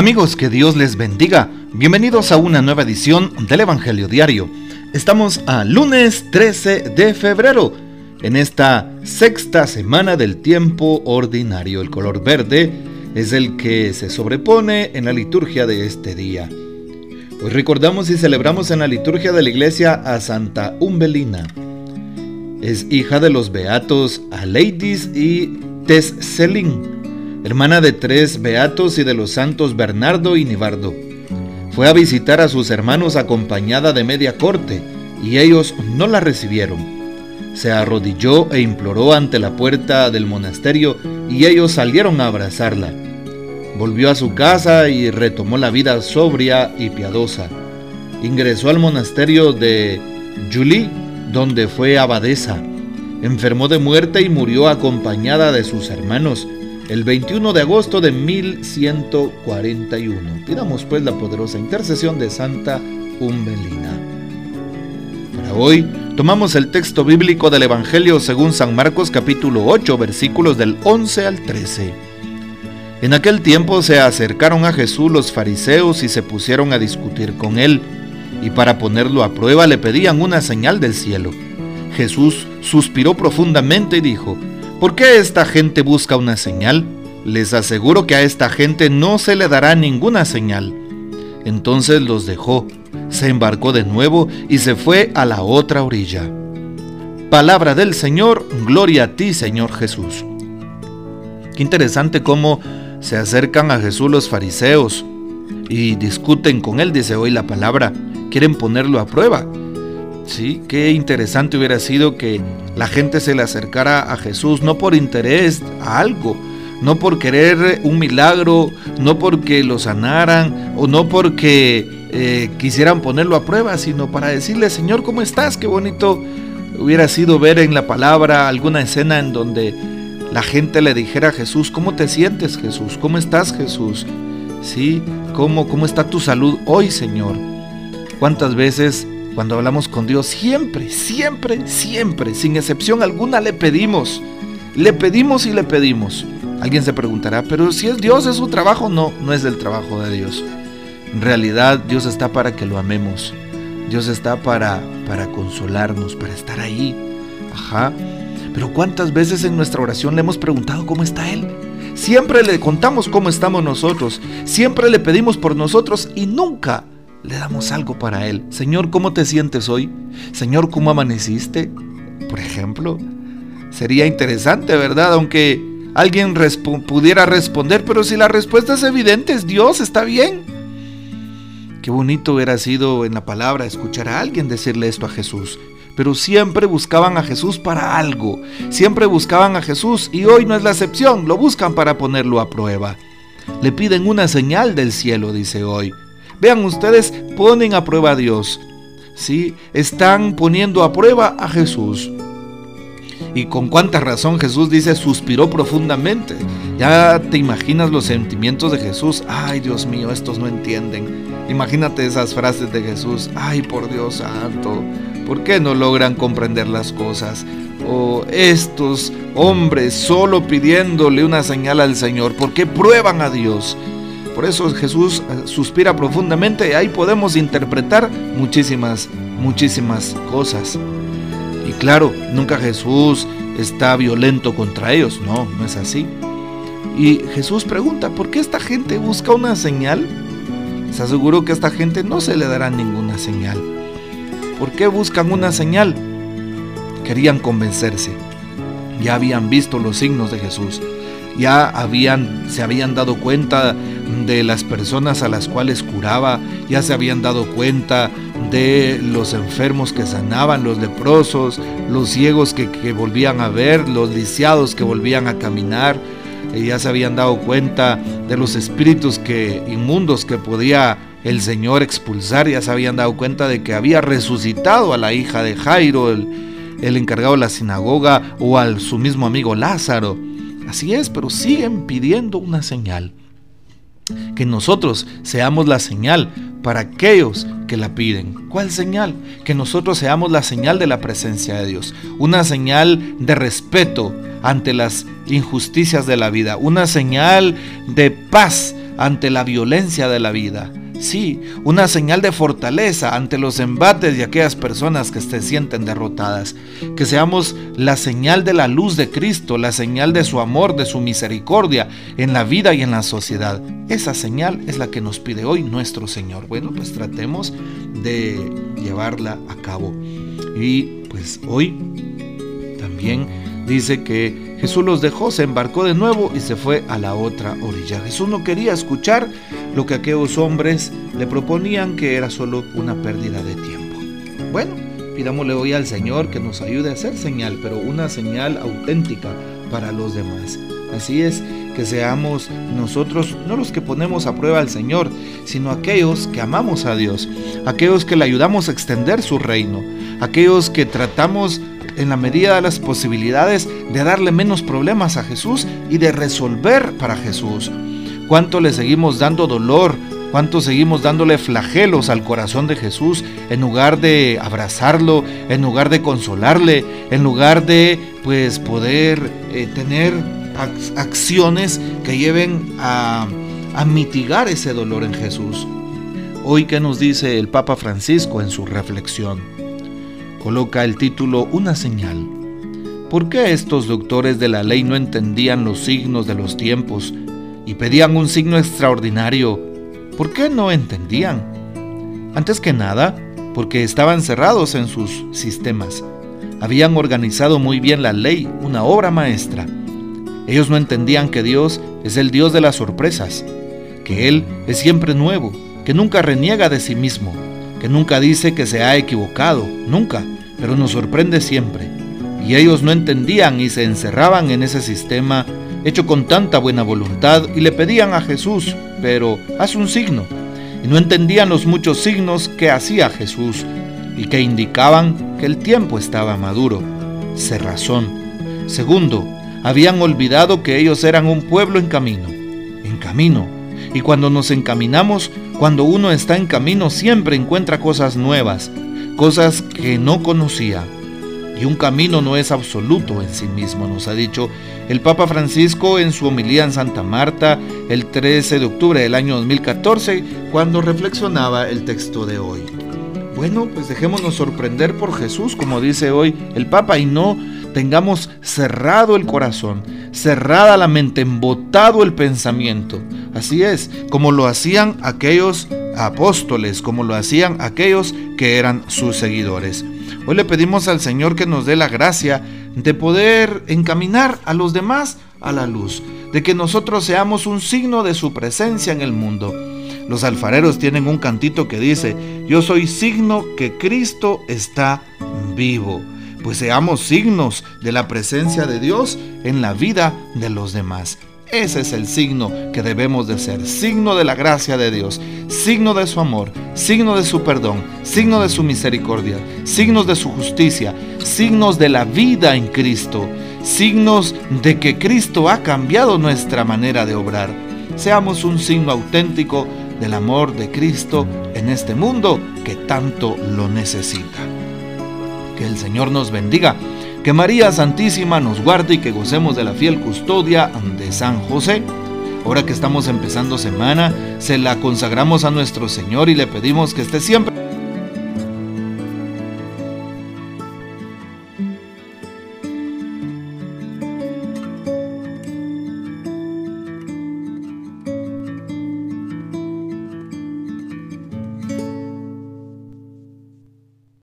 Amigos, que Dios les bendiga. Bienvenidos a una nueva edición del Evangelio Diario. Estamos a lunes 13 de febrero, en esta sexta semana del tiempo ordinario. El color verde es el que se sobrepone en la liturgia de este día. Hoy recordamos y celebramos en la liturgia de la iglesia a Santa Umbelina. Es hija de los beatos Aleidis y Tesselin hermana de tres beatos y de los santos Bernardo y Nibardo. Fue a visitar a sus hermanos acompañada de media corte, y ellos no la recibieron. Se arrodilló e imploró ante la puerta del monasterio, y ellos salieron a abrazarla. Volvió a su casa y retomó la vida sobria y piadosa. Ingresó al monasterio de Julie, donde fue abadesa. Enfermó de muerte y murió acompañada de sus hermanos, el 21 de agosto de 1141. Pidamos pues la poderosa intercesión de Santa Umbelina. Para hoy tomamos el texto bíblico del Evangelio según San Marcos capítulo 8 versículos del 11 al 13. En aquel tiempo se acercaron a Jesús los fariseos y se pusieron a discutir con él, y para ponerlo a prueba le pedían una señal del cielo. Jesús suspiró profundamente y dijo, ¿Por qué esta gente busca una señal? Les aseguro que a esta gente no se le dará ninguna señal. Entonces los dejó, se embarcó de nuevo y se fue a la otra orilla. Palabra del Señor, gloria a ti Señor Jesús. Qué interesante cómo se acercan a Jesús los fariseos y discuten con él, dice hoy la palabra, quieren ponerlo a prueba. Sí, qué interesante hubiera sido que la gente se le acercara a Jesús no por interés a algo, no por querer un milagro, no porque lo sanaran o no porque eh, quisieran ponerlo a prueba, sino para decirle, Señor, ¿cómo estás? Qué bonito hubiera sido ver en la palabra alguna escena en donde la gente le dijera a Jesús, ¿cómo te sientes Jesús? ¿Cómo estás Jesús? ¿Sí? ¿Cómo, cómo está tu salud hoy, Señor? ¿Cuántas veces cuando hablamos con Dios, siempre, siempre, siempre, sin excepción alguna, le pedimos. Le pedimos y le pedimos. Alguien se preguntará, pero si es Dios, es su trabajo. No, no es del trabajo de Dios. En realidad, Dios está para que lo amemos. Dios está para, para consolarnos, para estar ahí. Ajá. Pero ¿cuántas veces en nuestra oración le hemos preguntado cómo está Él? Siempre le contamos cómo estamos nosotros. Siempre le pedimos por nosotros y nunca le damos algo para Él. Señor, ¿cómo te sientes hoy? Señor, ¿cómo amaneciste? Por ejemplo, sería interesante, ¿verdad? Aunque alguien pudiera responder, pero si la respuesta es evidente, es Dios, está bien. Qué bonito hubiera sido en la palabra escuchar a alguien decirle esto a Jesús. Pero siempre buscaban a Jesús para algo. Siempre buscaban a Jesús y hoy no es la excepción. Lo buscan para ponerlo a prueba. Le piden una señal del cielo, dice hoy. Vean ustedes, ponen a prueba a Dios. ¿sí? Están poniendo a prueba a Jesús. Y con cuánta razón Jesús dice, suspiró profundamente. Ya te imaginas los sentimientos de Jesús. Ay, Dios mío, estos no entienden. Imagínate esas frases de Jesús. Ay, por Dios santo, ¿por qué no logran comprender las cosas? O estos hombres solo pidiéndole una señal al Señor, ¿por qué prueban a Dios? Por eso Jesús eh, suspira profundamente y ahí podemos interpretar muchísimas, muchísimas cosas. Y claro, nunca Jesús está violento contra ellos, no, no es así. Y Jesús pregunta, ¿por qué esta gente busca una señal? Se aseguró que a esta gente no se le dará ninguna señal. ¿Por qué buscan una señal? Querían convencerse. Ya habían visto los signos de Jesús. Ya habían, se habían dado cuenta de las personas a las cuales curaba, ya se habían dado cuenta de los enfermos que sanaban, los leprosos, los ciegos que, volvían a ver, los lisiados que volvían a caminar, ya se habían dado cuenta de los espíritus que inmundos que podía el Señor expulsar, ya se habían dado cuenta de que había resucitado a la hija de Jairo, el, el encargado de la sinagoga, o a su mismo amigo Lázaro. Así es, pero siguen pidiendo una señal que nosotros seamos la señal para aquellos que la piden. ¿Cuál señal? Que nosotros seamos la señal de la presencia de Dios, una señal de respeto ante las injusticias de la vida, una señal de paz ante la violencia de la vida. Sí, una señal de fortaleza ante los embates de aquellas personas que se sienten derrotadas. Que seamos la señal de la luz de Cristo, la señal de su amor, de su misericordia en la vida y en la sociedad. Esa señal es la que nos pide hoy nuestro Señor. Bueno, pues tratemos de llevarla a cabo. Y pues hoy también dice que Jesús los dejó, se embarcó de nuevo y se fue a la otra orilla. Jesús no quería escuchar lo que aquellos hombres le proponían que era solo una pérdida de tiempo. Bueno, pidámosle hoy al Señor que nos ayude a hacer señal, pero una señal auténtica para los demás. Así es, que seamos nosotros no los que ponemos a prueba al Señor, sino aquellos que amamos a Dios, aquellos que le ayudamos a extender su reino, aquellos que tratamos en la medida de las posibilidades de darle menos problemas a Jesús y de resolver para Jesús. ¿Cuánto le seguimos dando dolor? ¿Cuánto seguimos dándole flagelos al corazón de Jesús en lugar de abrazarlo, en lugar de consolarle, en lugar de pues poder eh, tener acciones que lleven a, a mitigar ese dolor en Jesús? Hoy que nos dice el Papa Francisco en su reflexión, coloca el título Una señal. ¿Por qué estos doctores de la ley no entendían los signos de los tiempos y pedían un signo extraordinario? ¿Por qué no entendían? Antes que nada, porque estaban cerrados en sus sistemas. Habían organizado muy bien la ley, una obra maestra. Ellos no entendían que Dios es el Dios de las sorpresas, que Él es siempre nuevo, que nunca reniega de sí mismo, que nunca dice que se ha equivocado, nunca, pero nos sorprende siempre. Y ellos no entendían y se encerraban en ese sistema hecho con tanta buena voluntad y le pedían a Jesús, pero haz un signo. Y no entendían los muchos signos que hacía Jesús y que indicaban que el tiempo estaba maduro. Cerrazón. Segundo, habían olvidado que ellos eran un pueblo en camino. En camino. Y cuando nos encaminamos, cuando uno está en camino siempre encuentra cosas nuevas, cosas que no conocía. Y un camino no es absoluto en sí mismo, nos ha dicho el Papa Francisco en su homilía en Santa Marta el 13 de octubre del año 2014, cuando reflexionaba el texto de hoy. Bueno, pues dejémonos sorprender por Jesús, como dice hoy el Papa, y no tengamos cerrado el corazón, cerrada la mente, embotado el pensamiento. Así es, como lo hacían aquellos apóstoles, como lo hacían aquellos que eran sus seguidores. Hoy le pedimos al Señor que nos dé la gracia de poder encaminar a los demás a la luz, de que nosotros seamos un signo de su presencia en el mundo. Los alfareros tienen un cantito que dice, yo soy signo que Cristo está vivo pues seamos signos de la presencia de Dios en la vida de los demás. Ese es el signo que debemos de ser, signo de la gracia de Dios, signo de su amor, signo de su perdón, signo de su misericordia, signos de su justicia, signos de la vida en Cristo, signos de que Cristo ha cambiado nuestra manera de obrar. Seamos un signo auténtico del amor de Cristo en este mundo que tanto lo necesita. Que el Señor nos bendiga. Que María Santísima nos guarde y que gocemos de la fiel custodia de San José. Ahora que estamos empezando semana, se la consagramos a nuestro Señor y le pedimos que esté siempre